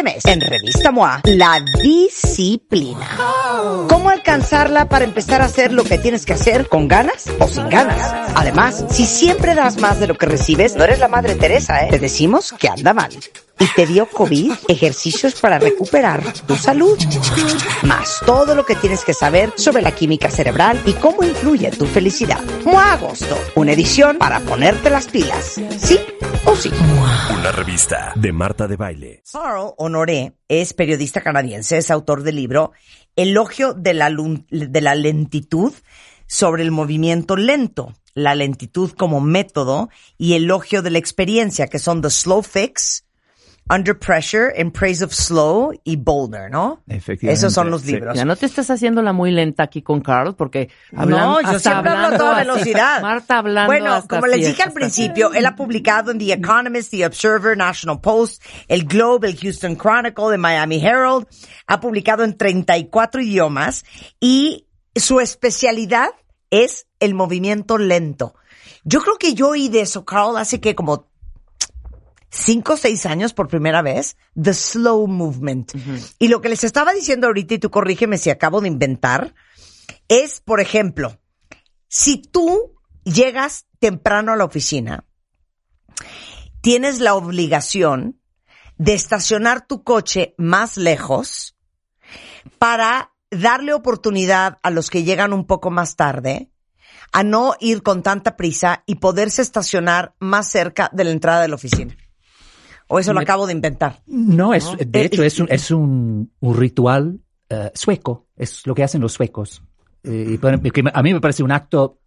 Este mes, en Revista MOA, la disciplina. ¿Cómo alcanzarla para empezar a hacer lo que tienes que hacer con ganas o sin ganas? Además, si siempre das más de lo que recibes, no eres la Madre Teresa, ¿eh? Te decimos que anda mal. Y te dio COVID, ejercicios para recuperar tu salud. Más todo lo que tienes que saber sobre la química cerebral y cómo influye tu felicidad. MOA Agosto, una edición para ponerte las pilas. ¿Sí o sí? Una revista de Marta de Baile. Carl Honoré es periodista canadiense, es autor del libro Elogio de la, de la lentitud sobre el movimiento lento, la lentitud como método y elogio de la experiencia, que son The Slow Fix, Under Pressure, In Praise of Slow y Bolder, ¿no? Efectivamente, Esos son los sí. libros. Ya no te estás haciendo la muy lenta aquí con Carl, porque No, hablando, yo hasta siempre hablo a toda velocidad. Marta hablando Bueno, hasta como les dije al principio, él ha publicado en The Economist, The Observer, National Post, el Globe, el Houston Chronicle, el Miami Herald. Ha publicado en 34 idiomas y su especialidad es el movimiento lento. Yo creo que yo oí de eso, Carl, hace que como cinco o seis años por primera vez, the slow movement. Y lo que les estaba diciendo ahorita, y tú corrígeme si acabo de inventar, es, por ejemplo, si tú llegas temprano a la oficina, tienes la obligación de estacionar tu coche más lejos para darle oportunidad a los que llegan un poco más tarde a no ir con tanta prisa y poderse estacionar más cerca de la entrada de la oficina. O eso lo acabo de inventar. No, es, de Eh, hecho, es un, es un, un ritual eh, sueco. Es lo que hacen los suecos. Eh, y a mí me parece un acto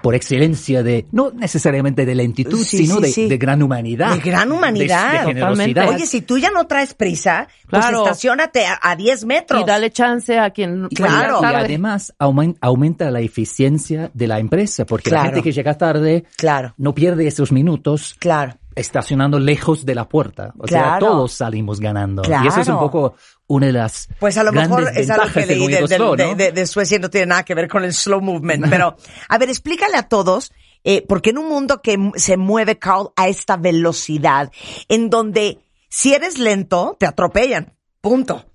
por excelencia de, no necesariamente de lentitud, Sí, sino sí, de, sí. de gran humanidad. De gran humanidad. De, de generosidad. Totalmente. Oye, si tú ya no traes prisa, Claro. pues estacionate a, a 10 metros. Y dale chance a quien Claro. Y además aumen- aumenta la eficiencia de la empresa, porque Claro. la gente que llega tarde Claro, no pierde esos minutos claro. estacionando lejos de la puerta. O sea, Claro. todos salimos ganando. Claro. Y eso es un poco una de las Pues a lo grandes mejor es algo que leí de, de- ¿no? de- de Suecia no tiene nada que ver con el slow movement. Pero, a ver, explícale a todos, eh, porque en un mundo que se mueve, Carl, a esta velocidad, en donde si eres lento, te atropellan. Punto.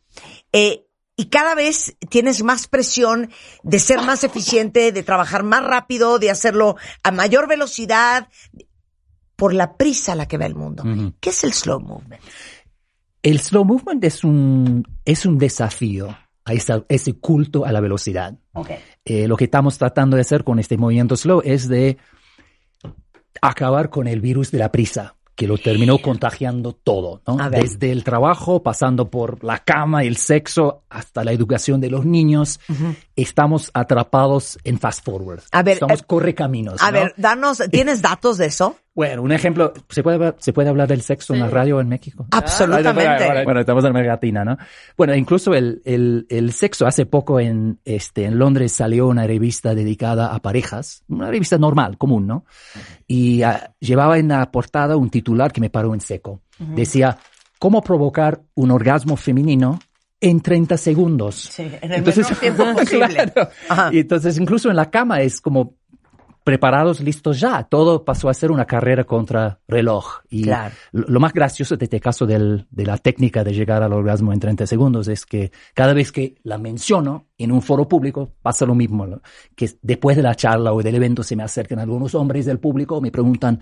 Eh, y cada vez tienes más presión de ser más eficiente, de trabajar más rápido, de hacerlo a mayor velocidad, por la prisa a la que va el mundo. Ujú. ¿Qué es el slow movement? El slow movement es un, es un desafío a esa- ese culto a la velocidad. Eh, lo que estamos tratando de hacer con este movimiento slow es de acabar con el virus de la prisa, que lo terminó contagiando todo, ¿no? Desde el trabajo, pasando por la cama, el sexo, hasta la educación de los niños. Estamos atrapados en fast forward. A ver, Estamos eh, correcaminos. A ¿no? ver, danos, ¿tienes datos de eso? Bueno, un ejemplo, ¿se puede, hablar- ¿se puede hablar del sexo en la radio en México? Absolutamente. Bueno, estamos en América Latina, ¿no? Bueno, incluso el, el, el sexo, hace poco en, este, en Londres salió una revista dedicada a parejas, una revista normal, común, ¿no? Y ah, llevaba en la portada un titular que me paró en seco. Decía, ¿cómo provocar un orgasmo femenino en 30 segundos? en el menor tiempo posible. Claro. Ajá. Y entonces incluso en la cama es como preparados, listos ya. Todo pasó a ser una carrera contra reloj. Y Claro. lo, más gracioso de este caso del- de la técnica de llegar al orgasmo en 30 segundos es que cada vez que la menciono en un foro público pasa lo mismo. Que después de la charla o del evento se me acercan algunos hombres del público me preguntan,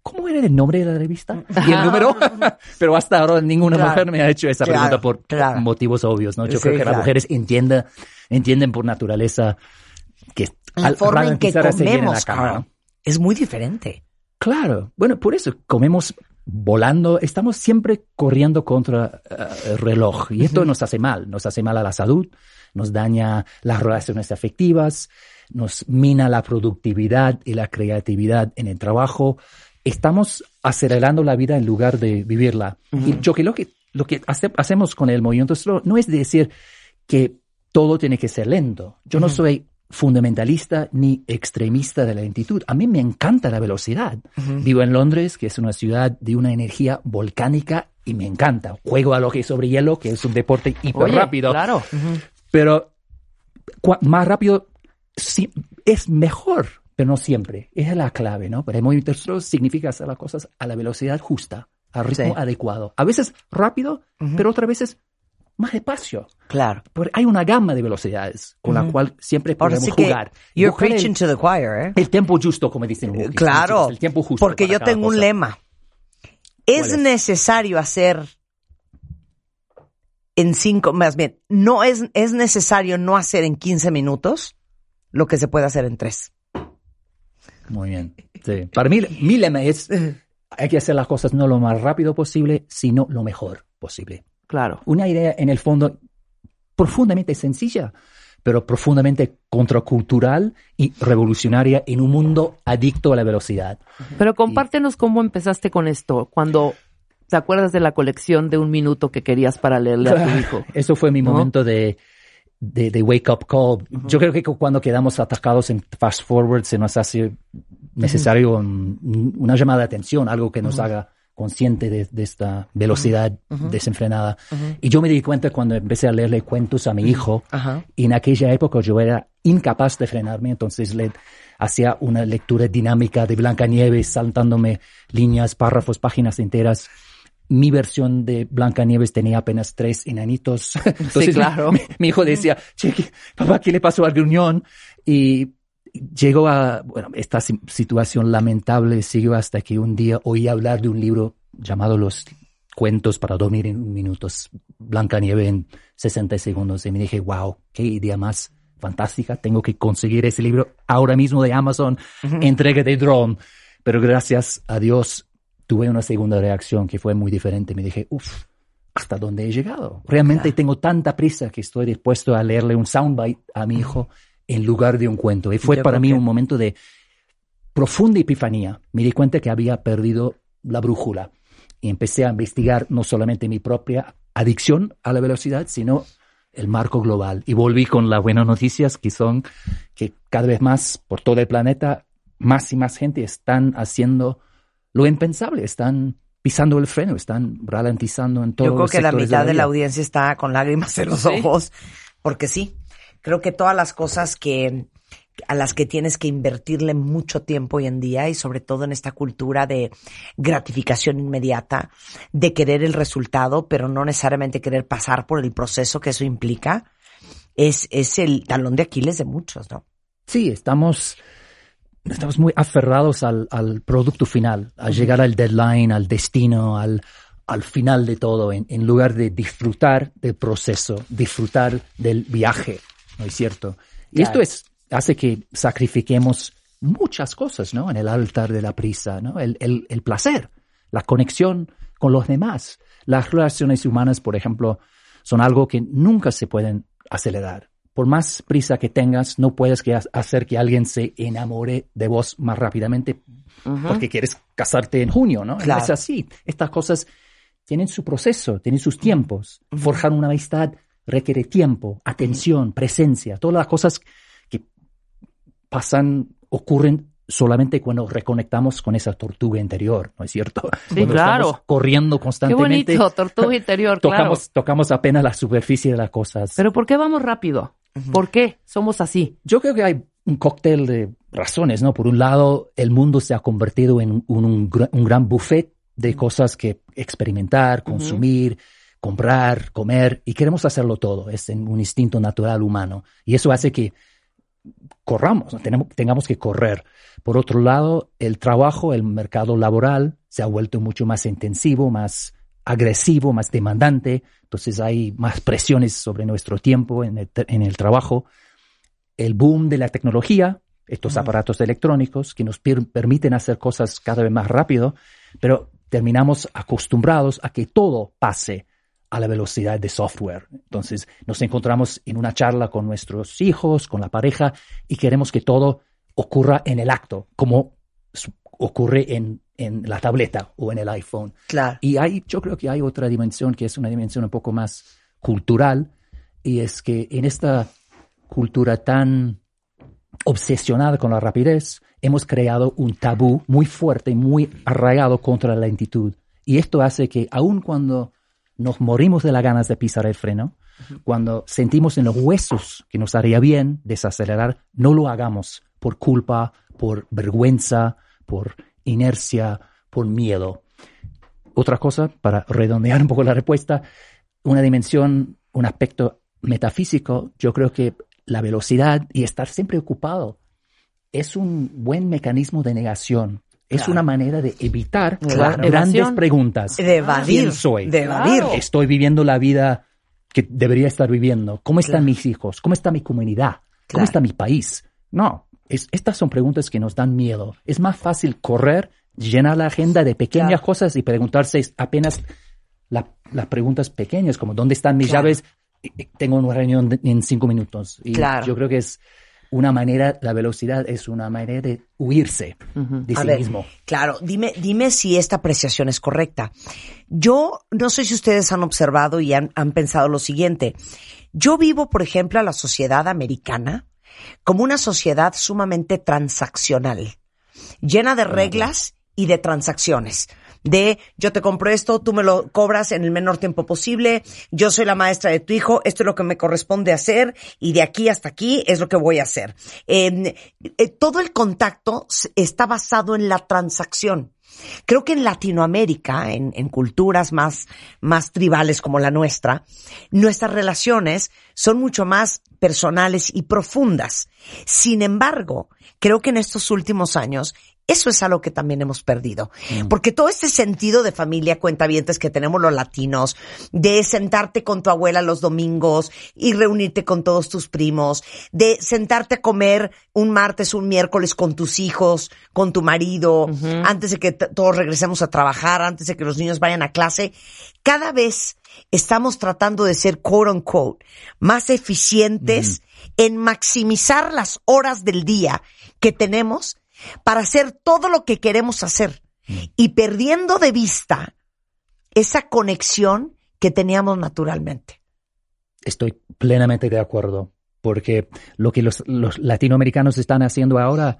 ¿cómo era el nombre de la revista? Y el número. Pero hasta ahora ninguna Claro. mujer me ha hecho esa Claro, pregunta por claro. motivos obvios. ¿no? Yo Sí, creo que las mujeres entienden, entienden por naturaleza que La forma en que comemos, cama, ¿no? es muy diferente. Claro, bueno, por eso comemos volando, estamos siempre corriendo contra eh, el reloj y esto nos hace mal, nos hace mal a la salud, nos daña las relaciones afectivas, nos mina la productividad y la creatividad en el trabajo, estamos acelerando la vida en lugar de vivirla. Y yo creo que lo que hace- hacemos con el movimiento slow no es decir que todo tiene que ser lento. Yo no soy fundamentalista ni extremista de la lentitud. A mí me encanta la velocidad. Vivo en Londres, que es una ciudad de una energía volcánica y me encanta. Juego a lo que es sobre hielo, que es un deporte hiper Oye, rápido. Claro. Pero más rápido sí, es mejor, pero no siempre. Esa es la clave, ¿no? Pero el movimiento significa hacer las cosas a la velocidad justa, al ritmo Sí. adecuado. A veces rápido, pero otras veces más despacio. Claro. Porque hay una gama de velocidades con la cual siempre podemos sí jugar. you're Buscar preaching el, to the choir, ¿eh? el tiempo justo, como dicen. los Claro, físicos, El tiempo justo. porque yo tengo un lema. Es, ¿Cuál es? necesario hacer en cinco, más bien, no es, es necesario no hacer en 15 minutos lo que se puede hacer en tres. Muy bien. Sí. Para mí, mi lema es, hay que hacer las cosas no lo más rápido posible, sino lo mejor posible. Claro. Una idea, en el fondo, profundamente sencilla, pero profundamente contracultural y revolucionaria en un mundo adicto a la velocidad. Pero compártenos cómo empezaste con esto. Cuando te acuerdas de la colección de un minuto que querías para leerle a tu hijo. Eso fue mi ¿No? momento de, de, de wake up call. Yo creo que cu- cuando quedamos atacados en fast forward se nos hace necesario un- una llamada de atención, algo que nos haga consciente de, de esta velocidad desenfrenada. Y yo me di cuenta cuando empecé a leerle cuentos a mi hijo, Ajá. y en aquella época yo era incapaz de frenarme, entonces le hacía una lectura dinámica de Blancanieves, saltándome líneas, párrafos, páginas enteras. Mi versión de Blancanieves tenía apenas tres enanitos. Entonces, claro. Mi, mi hijo decía, che, ¿qué- papá, ¿qué le pasó al gruñón? Y llegó a, bueno, esta si- situación lamentable siguió hasta que un día oí hablar de un libro llamado Los cuentos para dormir en minutos, Blancanieves en 60 segundos. Y me dije, wow, qué idea más fantástica. Tengo que conseguir ese libro ahora mismo de Amazon, entrega de drone. Pero gracias a Dios tuve una segunda reacción que fue muy diferente. Me dije, uff, ¿hasta dónde he llegado? Realmente tengo tanta prisa que estoy dispuesto a leerle un soundbite a mi hijo en lugar de un cuento. Y fue Yo para mí que- un momento de profunda epifanía. Me di cuenta que había perdido la brújula y empecé a investigar no solamente mi propia adicción a la velocidad, sino el marco global. Y volví con las buenas noticias que son que cada vez más por todo el planeta, más y más gente están haciendo lo impensable, están pisando el freno, están ralentizando en todo. Yo creo que la mitad de la audiencia está con lágrimas en los Sí. ojos, porque sí, creo que todas las cosas que a las que tienes que invertirle mucho tiempo hoy en día y sobre todo en esta cultura de gratificación inmediata, de querer el resultado, pero no necesariamente querer pasar por el proceso que eso implica, es, es el talón de Aquiles de muchos, ¿no? Sí, estamos, estamos muy aferrados al, al producto final, a llegar al deadline, al destino, al, al final de todo, en, en lugar de disfrutar del proceso, disfrutar del viaje, ¿no es cierto? Y esto es, hace que sacrifiquemos muchas cosas, ¿no? En el altar de la prisa, ¿no? El, el, el placer, la conexión con los demás. Las relaciones humanas, por ejemplo, son algo que nunca se pueden acelerar. Por más prisa que tengas, no puedes que ha- hacer que alguien se enamore de vos más rápidamente porque quieres casarte en junio, ¿no? Claro. Es así. Estas cosas tienen su proceso, tienen sus tiempos. Forjar una amistad requiere tiempo, atención, presencia, todas las cosas que pasan, ocurren solamente cuando reconectamos con esa tortuga interior, ¿no es cierto? Cuando claro. estamos corriendo Qué constantemente. bonito, tortuga interior, claro. tocamos, tocamos apenas la superficie de las cosas. Pero ¿por qué vamos rápido? ¿Por qué somos así? Yo creo que hay un cóctel de razones, ¿no? Por un lado, el mundo se ha convertido en un, un gran buffet de cosas que experimentar, consumir, comprar, comer, y queremos hacerlo todo. Es un instinto natural humano. Y eso hace que corramos. Tenemos, tengamos que correr. Por otro lado, el trabajo, el mercado laboral se ha vuelto mucho más intensivo, más agresivo, más demandante. Entonces hay más presiones sobre nuestro tiempo en el, en el trabajo. El boom de la tecnología, estos aparatos electrónicos que nos per- permiten hacer cosas cada vez más rápido, pero terminamos acostumbrados a que todo pase a la velocidad de software. Entonces nos encontramos en una charla con nuestros hijos, con la pareja, y queremos que todo ocurra en el acto, como ocurre en, en la tableta o en el iPhone. Claro. Y hay, yo creo que hay otra dimensión que es una dimensión un poco más cultural, y es que en esta cultura tan obsesionada con la rapidez, hemos creado un tabú muy fuerte y muy arraigado contra la lentitud. Y esto hace que aun cuando nos morimos de las ganas de pisar el freno, cuando sentimos en los huesos que nos haría bien desacelerar, no lo hagamos por culpa, por vergüenza, por inercia, por miedo. Otra cosa, para redondear un poco la respuesta, una dimensión, un aspecto metafísico, yo creo que la velocidad y estar siempre ocupado es un buen mecanismo de negación. Es una manera de evitar Claro. grandes preguntas. De evadir. ¿Quién soy? De evadir. Estoy viviendo la vida que debería estar viviendo. ¿Cómo están mis hijos? ¿Cómo está mi comunidad? ¿Cómo está mi país? No, es- estas son preguntas que nos dan miedo. Es más fácil correr, llenar la agenda de pequeñas cosas y preguntarse apenas la- las preguntas pequeñas, como ¿dónde están mis llaves? Tengo una reunión en cinco minutos. Y Claro. yo creo que es una manera, la velocidad es una manera de huirse de sí ver, mismo. Claro, dime, dime si esta apreciación es correcta. Yo no sé si ustedes han observado y han, han pensado lo siguiente. Yo vivo, por ejemplo, a la sociedad americana como una sociedad sumamente transaccional, llena de reglas y de transacciones. De yo te compro esto, tú me lo cobras en el menor tiempo posible, yo soy la maestra de tu hijo, esto es lo que me corresponde hacer y de aquí hasta aquí es lo que voy a hacer. Eh, eh, todo el contacto está basado en la transacción. Creo que en Latinoamérica, en, en culturas más, más tribales como la nuestra, nuestras relaciones son mucho más personales y profundas. Sin embargo, creo que en estos últimos años eso es algo que también hemos perdido. Porque todo este sentido de familia, cuentavientes que tenemos los latinos, de sentarte con tu abuela los domingos y reunirte con todos tus primos, de sentarte a comer un martes, un miércoles con tus hijos, con tu marido, antes de que todos regresemos a trabajar, antes de que los niños vayan a clase, cada vez estamos tratando de ser quote unquote más eficientes en maximizar las horas del día que tenemos para hacer todo lo que queremos hacer y perdiendo de vista esa conexión que teníamos naturalmente. Estoy plenamente de acuerdo, porque lo que los, los latinoamericanos están haciendo ahora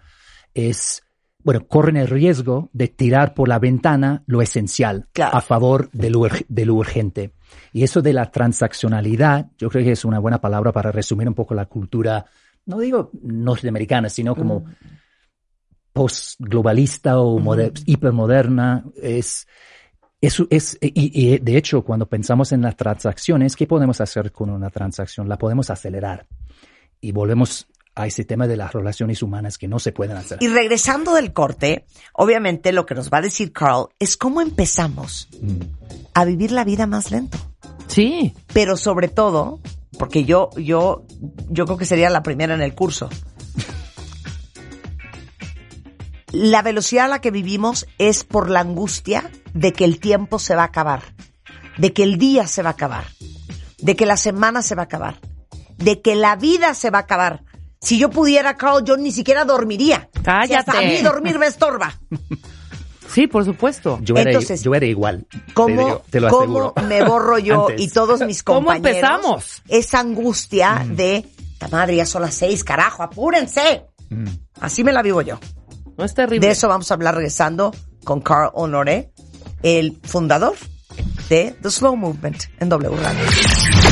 es, bueno, corren el riesgo de tirar por la ventana lo esencial Claro. a favor de lo, ur- de lo urgente. Y eso de la transaccionalidad, yo creo que es una buena palabra para resumir un poco la cultura, no digo norteamericana, sino como postglobalista o moder- hipermoderna. Es, eso es, y, y de hecho, cuando pensamos en las transacciones, ¿qué podemos hacer con una transacción? La podemos acelerar. Y volvemos a ese tema de las relaciones humanas que no se pueden hacer. Y regresando del corte, obviamente lo que nos va a decir Carl es cómo empezamos a vivir la vida más lento. Sí. Pero sobre todo, porque yo, yo, yo creo que sería la primera en el curso. La velocidad a la que vivimos es por la angustia de que el tiempo se va a acabar, de que el día se va a acabar, de que la semana se va a acabar, de que la vida se va a acabar. Si yo pudiera, Carl, yo ni siquiera dormiría. Cállate. Si hasta a mí dormir me estorba. Sí, por supuesto. Yo era, Entonces, yo era igual. te ¿Cómo, digo, te lo cómo me borro yo Antes. y todos mis ¿Cómo compañeros? empezamos? Esa angustia Mm. de, la madre, ya son las seis, carajo, apúrense. Mm. Así me la vivo yo. No es terrible. De eso vamos a hablar regresando con Carl Honoré, el fundador de The Slow Movement en W Radio.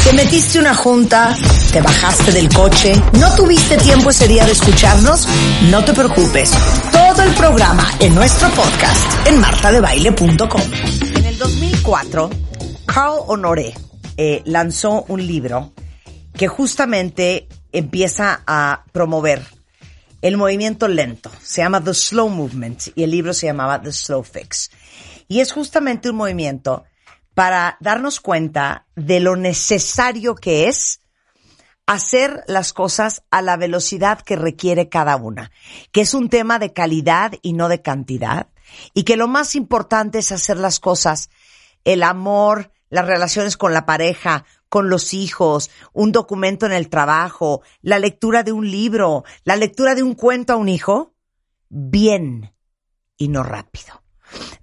Te metiste una junta, te bajaste del coche, no tuviste tiempo ese día de escucharnos, no te preocupes. Todo el programa en nuestro podcast en martadebaile.com. En el 2004, Carl Honoré eh, lanzó un libro que justamente empieza a promover el movimiento lento. Se llama The Slow Movement y el libro se llamaba The Slow Fix. Y es justamente un movimiento para darnos cuenta de lo necesario que es hacer las cosas a la velocidad que requiere cada una, que es un tema de calidad y no de cantidad, y que lo más importante es hacer las cosas, el amor, las relaciones con la pareja, con los hijos, un documento en el trabajo, la lectura de un libro, la lectura de un cuento a un hijo, bien y no rápido.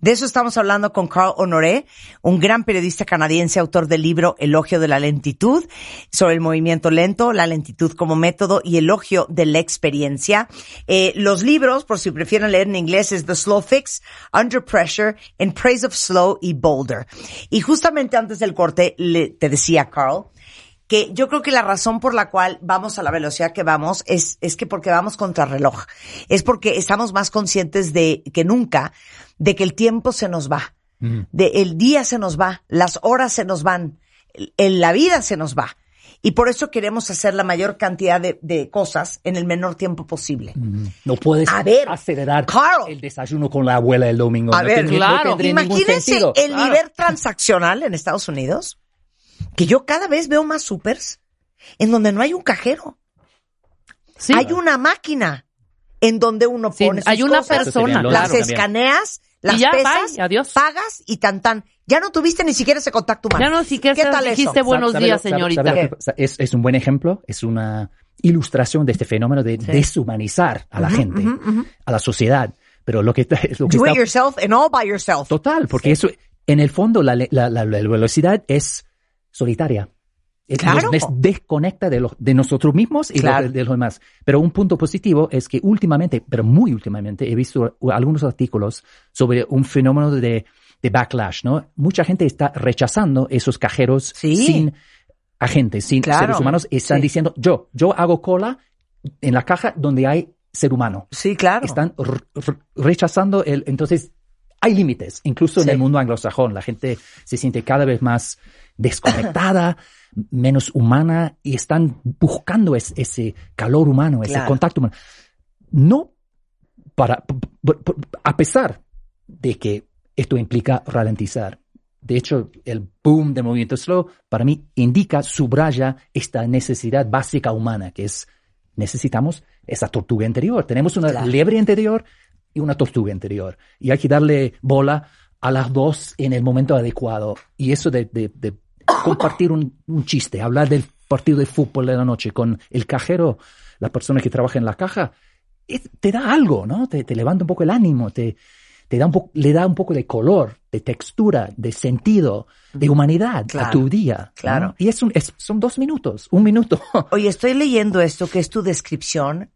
De eso estamos hablando con Carl Honoré, un gran periodista canadiense, autor del libro Elogio de la lentitud, sobre el movimiento lento, la lentitud como método y elogio de la experiencia. Eh, los libros, por si prefieren leer en inglés, es The Slow Fix, Under Pressure, In Praise of Slow y Boulder. Y justamente antes del corte, le, te decía Carl, que yo creo que la razón por la cual vamos a la velocidad que vamos es, es que porque vamos contra reloj. Es porque estamos más conscientes de que nunca de que el tiempo se nos va. De el día se nos va, las horas se nos van, el- la vida se nos va. Y por eso queremos hacer la mayor cantidad de, de cosas en el menor tiempo posible. No puedes A ver, acelerar Carl. el desayuno con la abuela el domingo. A no ver, claro. Imagínense el nivel transaccional en Estados Unidos, que yo cada vez veo más supers en donde no hay un cajero. Sí. Hay una máquina en donde uno Sí, pone sus hay una cosas, persona, las Claro, también. escaneas, las ya, pesas, bye, adiós. pagas y tan tan. Ya no tuviste ni siquiera ese contacto humano. Ya no siquiera ¿Qué tal dijiste eso? buenos ¿Sabe- días, sabe- señorita. sabe es, es un buen ejemplo, es una ilustración de este fenómeno de deshumanizar a la gente, a la sociedad. Pero lo que, es lo que Do it está yourself and all by yourself. total, porque eso, en el fondo, la, la, la- la velocidad es solitaria. Claro. Nos des- desconecta de, los de nosotros mismos y Claro. de, de los demás. Pero un punto positivo es que últimamente, pero muy últimamente, he visto algunos artículos sobre un fenómeno de, de backlash, ¿no? Mucha gente está rechazando esos cajeros Sí. sin agentes, sin Claro. seres humanos. Están Sí. diciendo, yo, yo hago cola en la caja donde hay ser humano. Sí, claro. Están rechazando el, entonces hay límites, incluso Sí. en el mundo anglosajón, la gente se siente cada vez más desconectada, menos humana y están buscando es- ese calor humano, ese contacto humano. No para, a pesar de que esto implica ralentizar. De hecho, el boom del movimiento slow para mí indica, subraya esta necesidad básica humana, que es necesitamos esa tortuga interior. Tenemos una Claro. liebre interior y una tortuga interior. Y hay que darle bola a las dos en el momento adecuado. Y eso de, de- de compartir un, un chiste, hablar del partido de fútbol de la noche con el cajero, la persona que trabaja en la caja, te da algo, ¿no? Te, te levanta un poco el ánimo, te, te da un poco, le da un poco de color, de textura, de sentido, de humanidad Claro, a tu día. ¿no? claro. Y es un, es- son dos minutos, un minuto. Oye, estoy leyendo esto que es tu descripción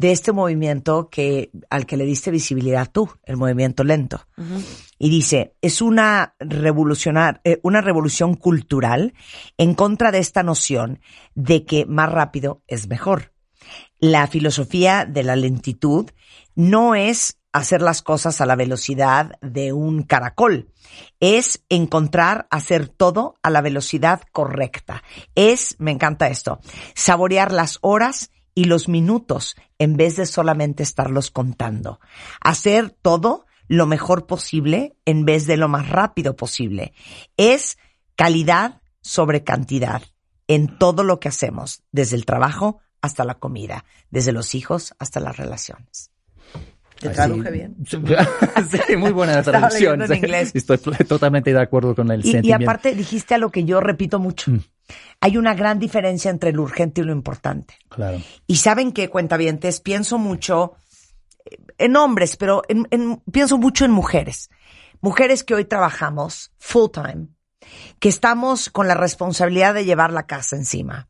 de este movimiento que al que le diste visibilidad tú, el movimiento lento. Y dice, es una revolucionar, eh, una revolución cultural en contra de esta noción de que más rápido es mejor. La filosofía de la lentitud no es hacer las cosas a la velocidad de un caracol, es encontrar hacer todo a la velocidad correcta. Es, me encanta esto, saborear las horas y los minutos en vez de solamente estarlos contando. Hacer todo lo mejor posible en vez de lo más rápido posible. Es calidad sobre cantidad en todo lo que hacemos, desde el trabajo hasta la comida, desde los hijos hasta las relaciones. ¿Te traduje bien? sí, muy buena traducción. leyendo en inglés. Estoy totalmente de acuerdo con el Y, y aparte dijiste a lo que yo repito mucho. Mm. Hay una gran diferencia entre lo urgente y lo importante. Claro. Y saben qué, cuentavientes, pienso mucho eh, en hombres, pero en- en- pienso mucho en mujeres. Mujeres que hoy trabajamos full time, que estamos con la responsabilidad de llevar la casa encima.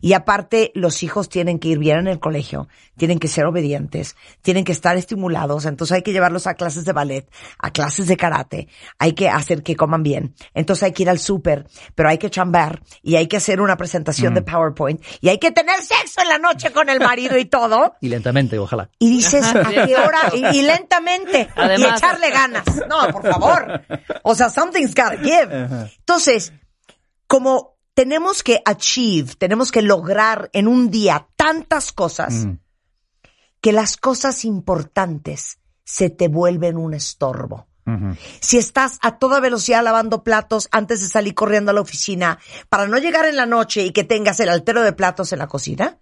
Y aparte, los hijos tienen que ir bien en el colegio, tienen que ser obedientes, tienen que estar estimulados, entonces hay que llevarlos a clases de ballet, a clases de karate, hay que hacer que coman bien, entonces hay que ir al súper, pero hay que chambear y hay que hacer una presentación de PowerPoint y hay que tener sexo en la noche con el marido y todo. Y lentamente, ojalá. Y dices, ¿a qué hora? Y, y lentamente. Además. Y echarle ganas. No, por favor. O sea, something's gotta give. Entonces, como tenemos que achieve, tenemos que lograr en un día tantas cosas, Mm. que las cosas importantes se te vuelven un estorbo. Si estás a toda velocidad lavando platos antes de salir corriendo a la oficina para no llegar en la noche y que tengas el altero de platos en la cocina,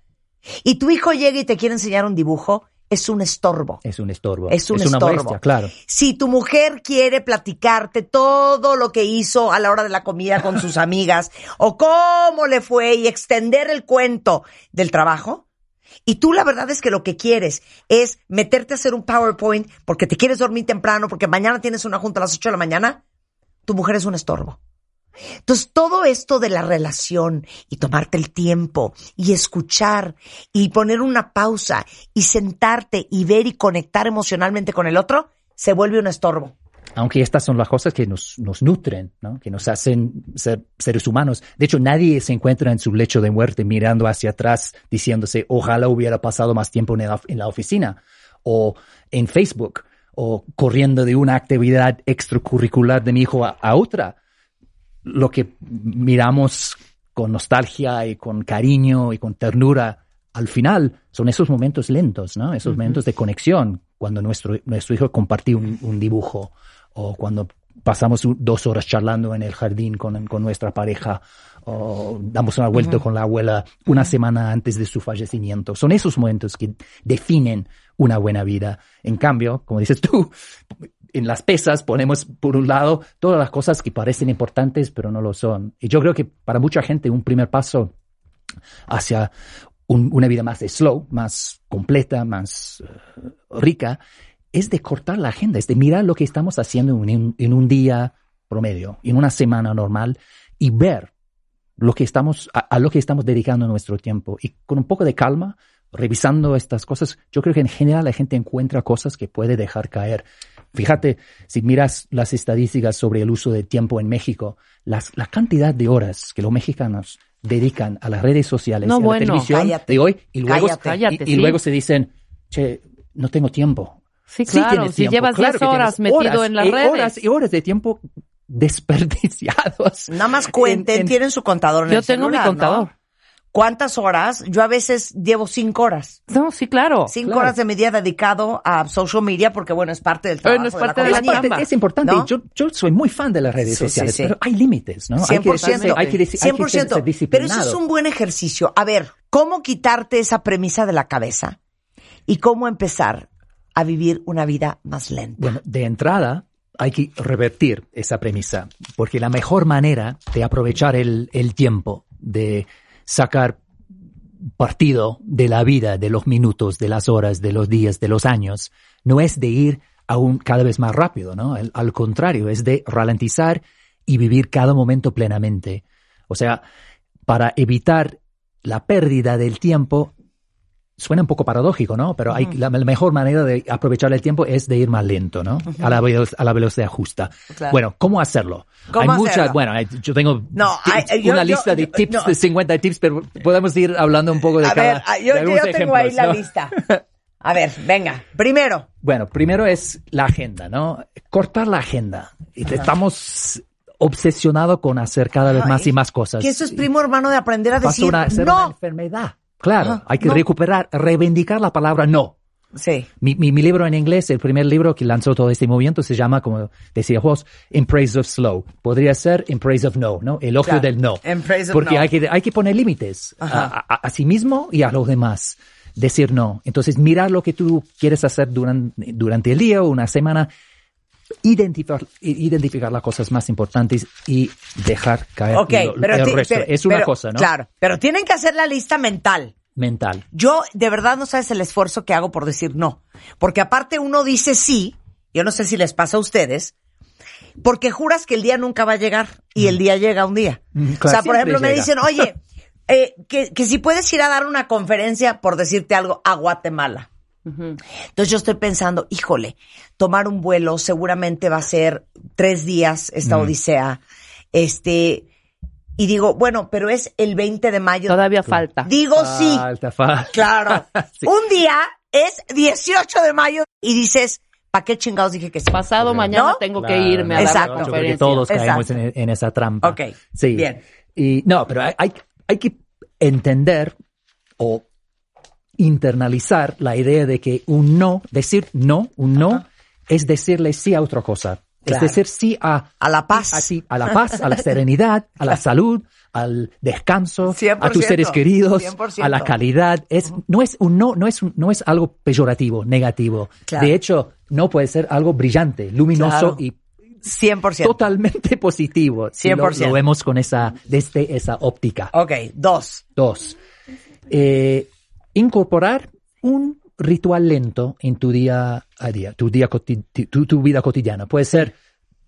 y tu hijo llega y te quiere enseñar un dibujo, es un estorbo. Es un estorbo. Es un una estorbo. molestia, claro. Si tu mujer quiere platicarte todo lo que hizo a la hora de la comida con sus amigas o cómo le fue y extender el cuento del trabajo, Y tú la verdad es que lo que quieres es meterte a hacer un PowerPoint porque te quieres dormir temprano, porque mañana tienes una junta a las 8 de la mañana, tu mujer es un estorbo. Entonces, todo esto de la relación y tomarte el tiempo y escuchar y poner una pausa y sentarte y ver y conectar emocionalmente con el otro, se vuelve un estorbo. Aunque estas son las cosas que nos, nos nutren, ¿no? que nos hacen ser seres humanos. De hecho, nadie se encuentra en su lecho de muerte mirando hacia atrás diciéndose, ojalá hubiera pasado más tiempo en la, en la oficina o en Facebook o corriendo de una actividad extracurricular de mi hijo a, a otra. Lo que miramos con nostalgia y con cariño y con ternura al final son esos momentos lentos, ¿no? Esos momentos de conexión, cuando nuestro, nuestro hijo compartió un, un dibujo o cuando pasamos dos horas charlando en el jardín con, con nuestra pareja o damos una vuelta con la abuela una semana antes de su fallecimiento. Son esos momentos que definen una buena vida. En cambio, como dices tú, en las pesas ponemos por un lado todas las cosas que parecen importantes pero no lo son. Y yo creo que para mucha gente un primer paso hacia un- una vida más slow, más completa, más eh, rica, es de cortar la agenda, es de mirar lo que estamos haciendo en un, día promedio, en una semana normal y ver a lo que estamos dedicando nuestro tiempo. Y con un poco de calma, revisando estas cosas, yo creo que en general la gente encuentra cosas que puede dejar caer. Fíjate, si miras las estadísticas sobre el uso de tiempo en México, las, la cantidad de horas que los mexicanos dedican a las redes sociales No, y a la bueno, televisión cállate, de hoy y luego, cállate. Cállate, y, y sí. luego se dicen, che, no tengo tiempo. Sí, Sí claro. tienes si tiempo, llevas claro 10 que horas metido horas en las y redes. Horas y horas de tiempo desperdiciados. Nada más cuenten, En- en- tienen su contador en Yo el tengo mi celular, ¿no? ¿Cuántas horas? Yo a veces llevo cinco horas. No, sí, claro. Cinco Claro. horas de mi día dedicado a social media porque, bueno, es parte del trabajo Bueno, es de parte la de la chamba. Es importante. ¿No? Yo, yo soy muy fan de las redes Sí, sociales, sí. pero hay límites, ¿no? Hay que, 100%. hay que, deci- hay que ser, 100%. ser Pero eso es un buen ejercicio. A ver, ¿cómo quitarte esa premisa de la cabeza? Y cómo empezar a vivir una vida más lenta. Bueno, de entrada hay que revertir esa premisa, porque la mejor manera de aprovechar el, el tiempo, de sacar partido de la vida, de los minutos, de las horas, de los días, de los años, no es de ir aún cada vez más rápido, ¿no? Al, al contrario, es de ralentizar y vivir cada momento plenamente. O sea, para evitar la pérdida del tiempo, suena un poco paradójico, ¿no? Pero hay, la, la mejor manera de aprovechar el tiempo es de ir más lento, ¿no? a, la, a la velocidad justa. Claro. Bueno, ¿cómo hacerlo? ¿Cómo hay muchas, bueno, hay- yo tengo No, hay- yo- una yo- lista de tips, no. de 50 tips, pero podemos ir hablando un poco de A cada ver, ah, yo, de tengo ahí la ¿no? lista. A ver, venga. Primero, Bueno, primero es la agenda, ¿no? Cortar la agenda. Estamos obsesionados con hacer cada vez más y más cosas. que eso es primo hermano de aprender a decir una, ser una no. enfermedad. Claro, Ajá, hay que no. recuperar, reivindicar la palabra no. Sí. Mi, mi, mi libro en inglés, el primer libro que lanzó todo este movimiento, se llama, como decía Jos, In Praise of Slow. Podría ser In Praise of No, ¿no? El ojo Claro, del no. In praise of Porque no. hay que, hay que poner límites a, a sí mismo y a los demás. Decir no. Entonces, mirar lo que tú quieres hacer durante, durante el día o una semana, identificar, identificar las cosas más importantes y dejar caer lo- pero, el resto. pero- es una pero- cosa, ¿no? Claro, pero tienen que hacer la lista mental. Mental. Yo, de verdad, no sabes el esfuerzo que hago por decir no. Porque aparte uno dice sí, yo no sé si les pasa a ustedes, porque juras que el día nunca va a llegar y el día llega un día. Mm, o sea, por ejemplo, me dicen, oye, eh, que, que si puedes ir a dar una conferencia, por decirte algo, a Guatemala. Entonces yo estoy pensando, híjole, tomar un vuelo seguramente va a ser tres días esta odisea. Este, y digo, bueno, pero es el 20 de mayo. Todavía falta. Digo sí. Falta, falta. Claro. Sí. Un día es 18 de mayo y dices, ¿para qué chingados dije que sí? Pasado mañana ¿No? tengo Claro, que irme a Exacto. la conferencia. todos caemos Exacto. en, en esa trampa. Ok, Sí. bien. Y no, pero hay, hay, hay que entender o internalizar la idea de que un no, decir no, un no, es decirle sí a otra cosa. Claro. Es decir sí a, A la paz. a, sí, a la paz, a la serenidad, a la salud, al descanso, a tus 100%, seres queridos, 100%. a la calidad. Es, no es un no, no es, un- no es algo peyorativo, negativo. Claro. De hecho, no puede ser algo brillante, luminoso Claro. y 100%. totalmente positivo. si lo- 100%. Lo, vemos con esa, desde esa óptica. Ok, dos. Dos. Eh, incorporar un ritual lento en tu día a día, tu, día coti- tu, tu vida cotidiana. Puede ser,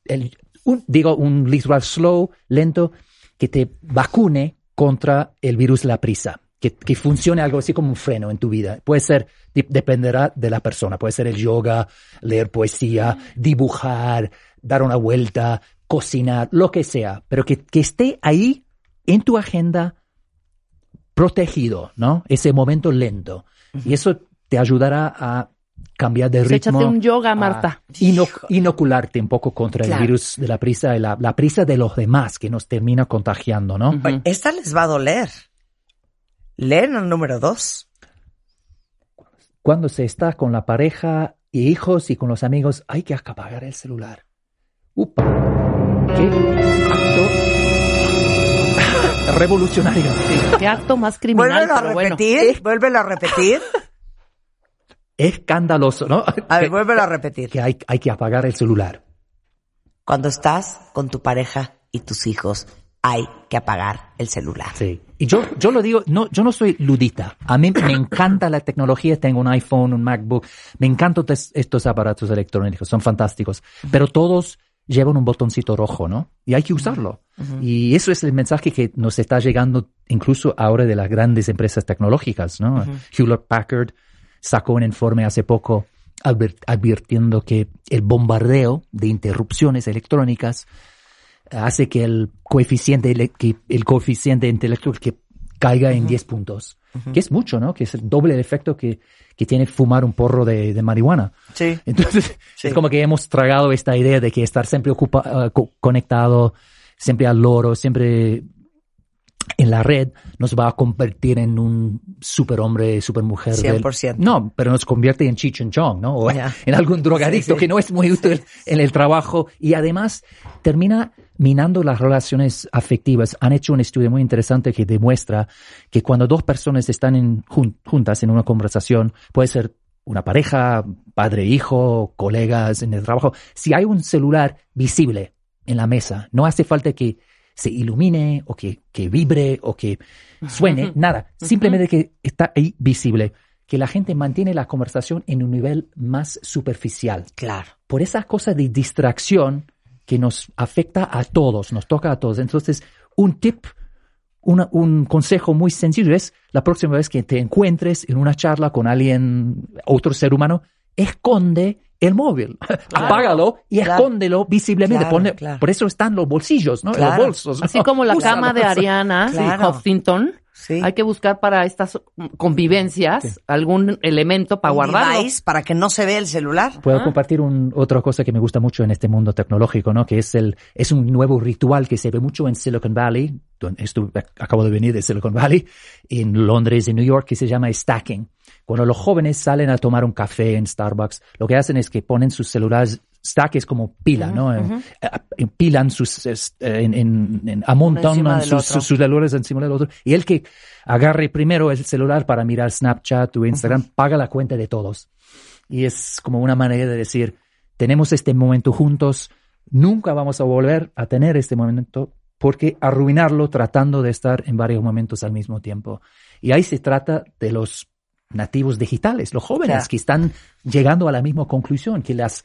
el, un, digo, un ritual slow, lento, que te vacune contra el virus la prisa. Que, que funcione algo así como un freno en tu vida. Puede ser, de- dependerá de la persona. Puede ser el yoga, leer poesía, dibujar, dar una vuelta, cocinar, lo que sea. Pero que, que esté ahí en tu agenda protegido, ¿no? Ese momento lento. Y eso te ayudará a cambiar de Pues ritmo. échate un yoga, Marta. ino- inocularte un poco contra Claro. el virus de la prisa y la, la prisa de los demás que nos termina contagiando, ¿no? Oye, Esta les va a doler. Leen el número dos. Cuando se está con la pareja y hijos y con los amigos, hay que apagar el celular. Upa. Qué acto revolucionario. Qué acto más criminal, Vuélvelo a bueno. repetir. Vuélvelo a repetir. Escandaloso, ¿no? A ver, vuélvelo a repetir. que hay, hay que apagar el celular. Cuando estás con tu pareja y tus hijos, hay que apagar el celular. Sí. Y yo, yo lo digo, no, yo no soy ludita. A mí me encanta la tecnología. Tengo un iPhone, un MacBook. Me encantan estos aparatos electrónicos. Son fantásticos. Pero todos llevan un botoncito rojo, ¿no? Y hay que usarlo. Y eso es el mensaje que nos está llegando incluso ahora de las grandes empresas tecnológicas, ¿no? Hewlett Packard sacó un informe hace poco advirtiendo que el bombardeo de interrupciones electrónicas hace que el coeficiente, que el coeficiente intelectual que caiga en 10 puntos, que es mucho, ¿no? Que es el doble efecto que, que tiene fumar un porro de, de marihuana. Sí. Entonces, Sí. es como que hemos tragado esta idea de que estar siempre ocupa, ah, co- conectado, siempre al loro, siempre en la red, nos va a convertir en un superhombre, supermujer. del- 100%. No, pero nos convierte en Cheech and Chong, ¿no? O en algún drogadicto Sí, sí. que no es muy útil en el trabajo y además termina minando las relaciones afectivas. Han hecho un estudio muy interesante que demuestra que cuando dos personas están en- jun- juntas en una conversación, puede ser una pareja, padre, hijo, colegas en el trabajo, si hay un celular visible en la mesa, no hace falta que se ilumine o que, que vibre o que suene, nada, simplemente que está ahí visible, que la gente mantiene la conversación en un nivel más superficial Claro. por esa cosa de distracción que nos afecta a todos, nos toca a todos. Entonces, un tip, una- un consejo muy sencillo es la próxima vez que te encuentres en una charla con alguien, otro ser humano, esconde el móvil, apágalo y claro. escóndelo visiblemente. Claro, claro. Por eso están los bolsillos, ¿no? Claro. Los bolsos. ¿no? Así como la Úsalo. cama de Ariana Claro. Huffington, Sí. hay que buscar para estas convivencias algún elemento para guardarlo. para que no se vea el celular. Puedo compartir un, otra cosa que me gusta mucho en este mundo tecnológico, ¿no? Que es el, es un nuevo ritual que se ve mucho en Silicon Valley. donde estu- acabo de venir de Silicon Valley, en Londres y New York, que se llama stacking. Cuando los jóvenes salen a tomar un café en Starbucks, lo que hacen es que ponen sus celulares, stack es como pila, ¿no? Eh, eh, Pilan sus, es- eh, en, en, en- amontonan sus, sus sus celulares encima del otro. Y el que agarre primero el celular para mirar Snapchat o Instagram, paga la cuenta de todos. Y es como una manera de decir, tenemos este momento juntos, nunca vamos a volver a tener este momento porque arruinarlo tratando de estar en varios momentos al mismo tiempo. Y ahí se trata de los nativos digitales, los jóvenes Claro. que están llegando a la misma conclusión, que las,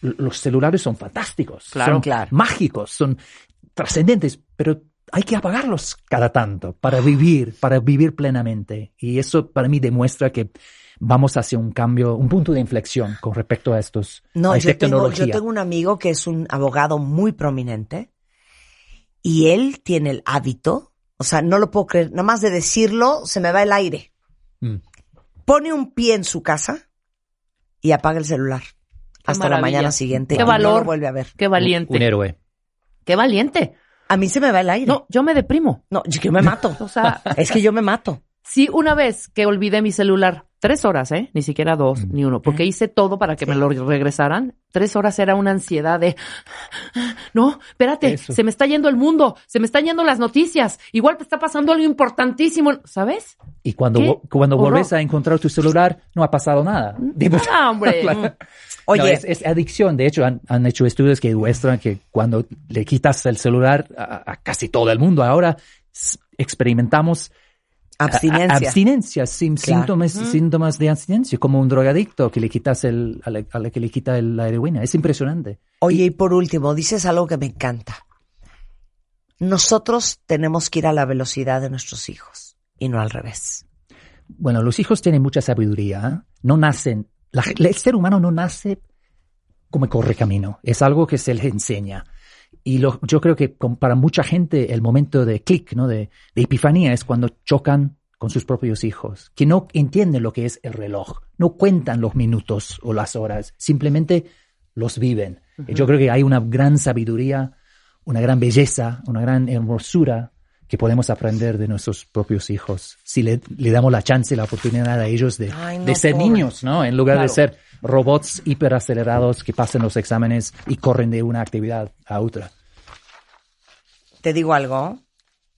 los celulares son fantásticos, Claro. son Claro. mágicos, son trascendentes, pero hay que apagarlos cada tanto para vivir, para vivir plenamente. Y eso para mí demuestra que vamos hacia un cambio, un punto de inflexión con respecto a estos No, a yo tengo, yo tengo un amigo que es un abogado muy prominente y él tiene el hábito, o sea, no lo puedo creer, nada más de decirlo se me va el aire. Mm. Pone un pie en su casa y apaga el celular hasta la mañana siguiente. Qué y no valor. lo vuelve a ver. Qué valiente. Un héroe. Qué valiente. A mí se me va el aire. No, yo me deprimo. no, yo que me mato. O sea, es que yo me mato. sí, una vez que olvidé mi celular, tres horas, ¿eh? Ni siquiera dos, ni uno, porque hice todo para que me lo regresaran. Tres horas era una ansiedad de, no, espérate, Eso. se me está yendo el mundo, se me están yendo las noticias, igual te está pasando algo importantísimo, ¿sabes? Y cuando, ¿Qué vo- cuando horror? vuelves a encontrar tu celular, no ha pasado nada. Digo, Ah, hombre. Claro. Oye. No, es, es adicción. De hecho, han, han hecho estudios que demuestran que cuando le quitas el celular a, a casi todo el mundo ahora, experimentamos Abstinencia. abstinencia, Claro. síntomas, síntomas de abstinencia, como un drogadicto que le quitas el, a la, a la que le quita el- la heroína. Es impresionante. Oye, y por último, dices algo que me encanta. Nosotros tenemos que ir a la velocidad de nuestros hijos y no al revés. Bueno, los hijos tienen mucha sabiduría. ¿eh? No nacen, la- el ser humano no nace como corre camino. Es algo que se les enseña. Y lo- yo creo que con- para mucha gente el momento de clic, ¿no? de, de epifanía es cuando chocan con sus propios hijos, que no entienden lo que es el reloj, no cuentan los minutos o las horas, simplemente los viven. Y Yo creo que hay una gran sabiduría, una gran belleza, una gran hermosura que podemos aprender de nuestros propios hijos si le, le damos la chance, la oportunidad a ellos de, Ay, no, de ser niños, ¿no? En lugar Claro. de ser robots hiperacelerados que pasan los exámenes y corren de una actividad a otra. Te digo algo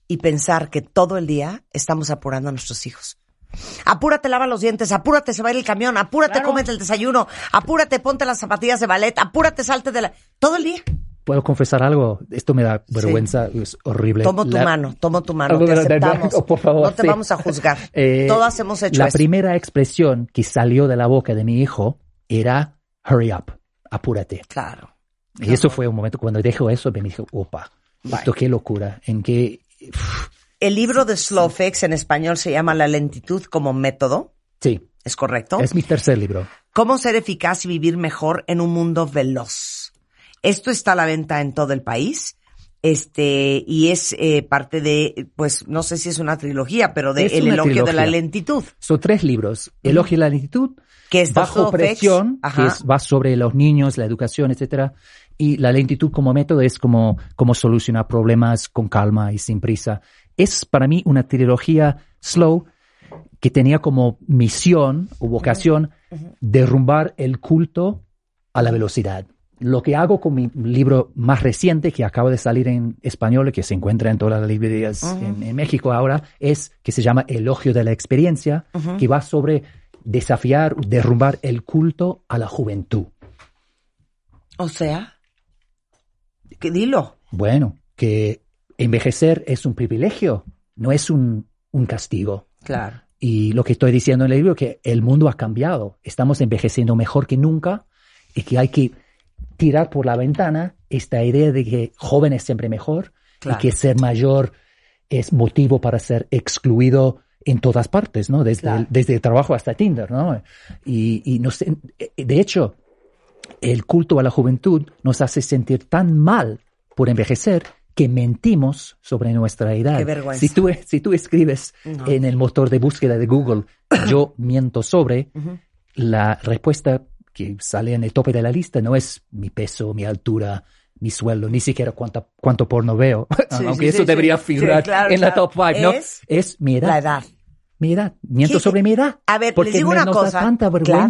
y pensar que todo el día estamos apurando a nuestros hijos. Apúrate, lava los dientes, apúrate, se va a ir el camión, apúrate, Claro. cómete el desayuno, apúrate, ponte las zapatillas de ballet, apúrate, salte de la... Todo el día. ¿Puedo confesar algo? Esto me da vergüenza, es horrible. Tomo tu La- mano, tomo tu mano, te aceptamos. oh, por favor, no te sí. vamos a juzgar. Eh, Todas hemos hecho La eso. primera expresión que salió de la boca de mi hijo era hurry up, apúrate. Claro. Y eso fue un momento cuando dejo eso, me dijo, opa, esto qué locura, en qué... El libro de Slow Fix en español se llama La lentitud como método. Sí, ¿Es correcto? es mi tercer libro. Cómo ser eficaz y vivir mejor en un mundo veloz. Esto está a la venta en todo el país. Este, y es eh, parte de, pues, no sé si es una trilogía, pero de Es El elogio de la trilogía. lentitud. Son tres libros. Elogio la lentitud, Que es de Bajo presión, que Ajá. es- va sobre los niños, la educación, etcétera. Y la lentitud como método es como, como solucionar problemas con calma y sin prisa. Es para mí una trilogía slow que tenía como misión o vocación derrumbar el culto a la velocidad. Lo que hago con mi libro más reciente, que acaba de salir en español y que se encuentra en todas las librerías en, en México ahora, es que se llama Elogio de la Experiencia, que va sobre desafiar, derrumbar el culto a la juventud. O sea, que dilo. Bueno, que envejecer es un privilegio, no es un, un castigo. Claro. Y lo que estoy diciendo en el libro es que el mundo ha cambiado, estamos envejeciendo mejor que nunca y que hay que tirar por la ventana esta idea de que joven es siempre mejor Claro. y que ser mayor es motivo para ser excluido en todas partes, ¿no? Desde, Claro. el, desde el trabajo hasta Tinder, ¿no? Y, y no sé, de hecho, el culto a la juventud nos hace sentir tan mal por envejecer que mentimos sobre nuestra edad. Qué vergüenza. Si tú, si tú escribes en el motor de búsqueda de Google, yo miento sobre, la respuesta que sale en el tope de la lista no es mi peso, mi altura, mi sueldo, ni siquiera cuánto, cuánto porno veo, Sí, aunque sí, eso sí, debería figurar claro, en la claro. top five, ¿no? Es Es mi edad. La edad. Mi edad. Miento ¿Qué- sobre mi edad. A ver, les porque digo me- una nos cosa, da tanta claro.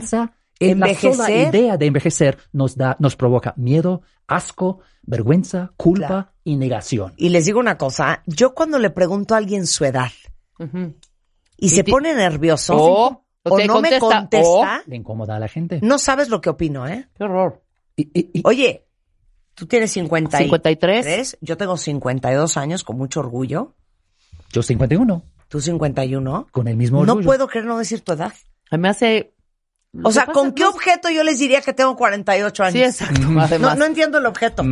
Vergüenza. En la sola Envejecer- idea de envejecer nos da, nos provoca miedo, asco, vergüenza, culpa Claro. y negación. Y les digo una cosa, yo cuando le pregunto a alguien su edad Ujú. y, Y se pone nervioso O- o o te no me contesta, contesta, Le incomoda a la gente. no sabes lo que opino, ¿eh? Qué horror. Y- y- y- Oye, tú tienes 53, 53. yo tengo 52 años con mucho orgullo, yo 51, tú 51. con el mismo No orgullo. puedo creer no decir tu edad. A mí me hace... O sea, ¿Qué ¿con qué objeto yo les diría que tengo 48 años? Sí, exacto. No, Además. no entiendo el objeto.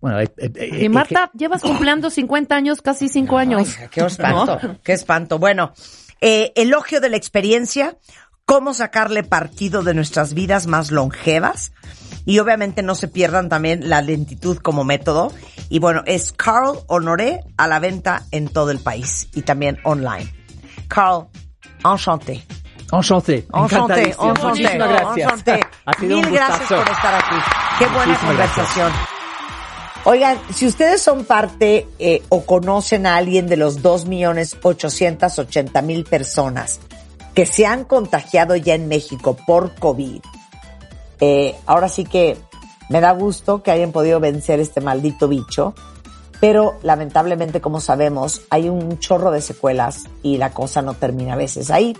Bueno, eh, eh, eh, Y Marta, llevas cumpliendo 50 años, casi 5 años. Ay, qué espanto, qué espanto. Bueno, eh, elogio de la experiencia, cómo sacarle partido de nuestras vidas más longevas. Y obviamente no se pierdan también la lentitud como método. Y bueno, es Carl Honoré a la venta en todo el país y también online. Carl, enchanté. Enchanté. Enchanté, Muchísimas gracias. enchanté. Ha sido Mil un gracias por estar aquí. Qué buena Muchísimas conversación. Oigan, si ustedes son parte eh, o conocen a alguien de los 2.880.000 personas que se han contagiado ya en México por COVID, eh, ahora sí que me da gusto que hayan podido vencer este maldito bicho, pero lamentablemente, como sabemos, hay un chorro de secuelas y la cosa no termina a veces ahí.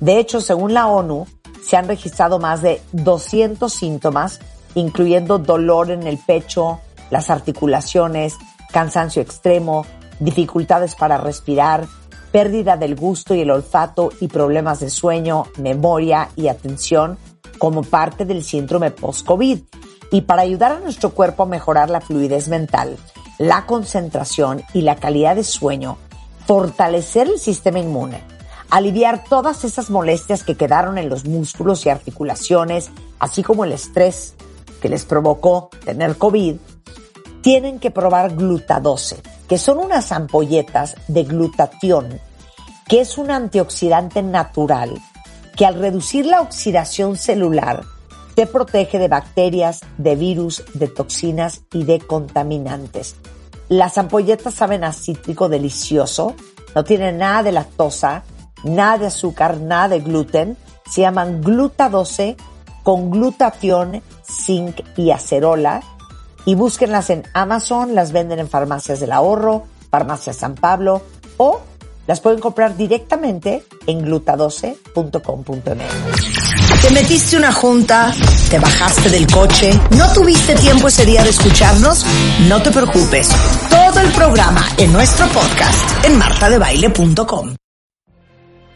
De hecho, según la ONU, se han registrado más de 200 síntomas, incluyendo dolor en el pecho, las articulaciones, cansancio extremo, dificultades para respirar, pérdida del gusto y el olfato y problemas de sueño, memoria y atención como parte del síndrome post-COVID. Y para ayudar a nuestro cuerpo a mejorar la fluidez mental, la concentración y la calidad de sueño, fortalecer el sistema inmune, aliviar todas esas molestias que quedaron en los músculos y articulaciones, así como el estrés que les provocó tener COVID, tienen que probar glutadose, que son unas ampolletas de glutatión, que es un antioxidante natural que al reducir la oxidación celular te protege de bacterias, de virus, de toxinas y de contaminantes. Las ampolletas saben a cítrico delicioso, no tienen nada de lactosa, nada de azúcar, nada de gluten. Se llaman Gluta 12 con glutatión, zinc y acerola. Y búsquenlas en Amazon, las venden en farmacias del ahorro, farmacia San Pablo o las pueden comprar directamente en gluta12.com.mx. Te metiste una junta, te bajaste del coche, no tuviste tiempo ese día de escucharnos, no te preocupes. Todo el programa en nuestro podcast en martadebaile.com.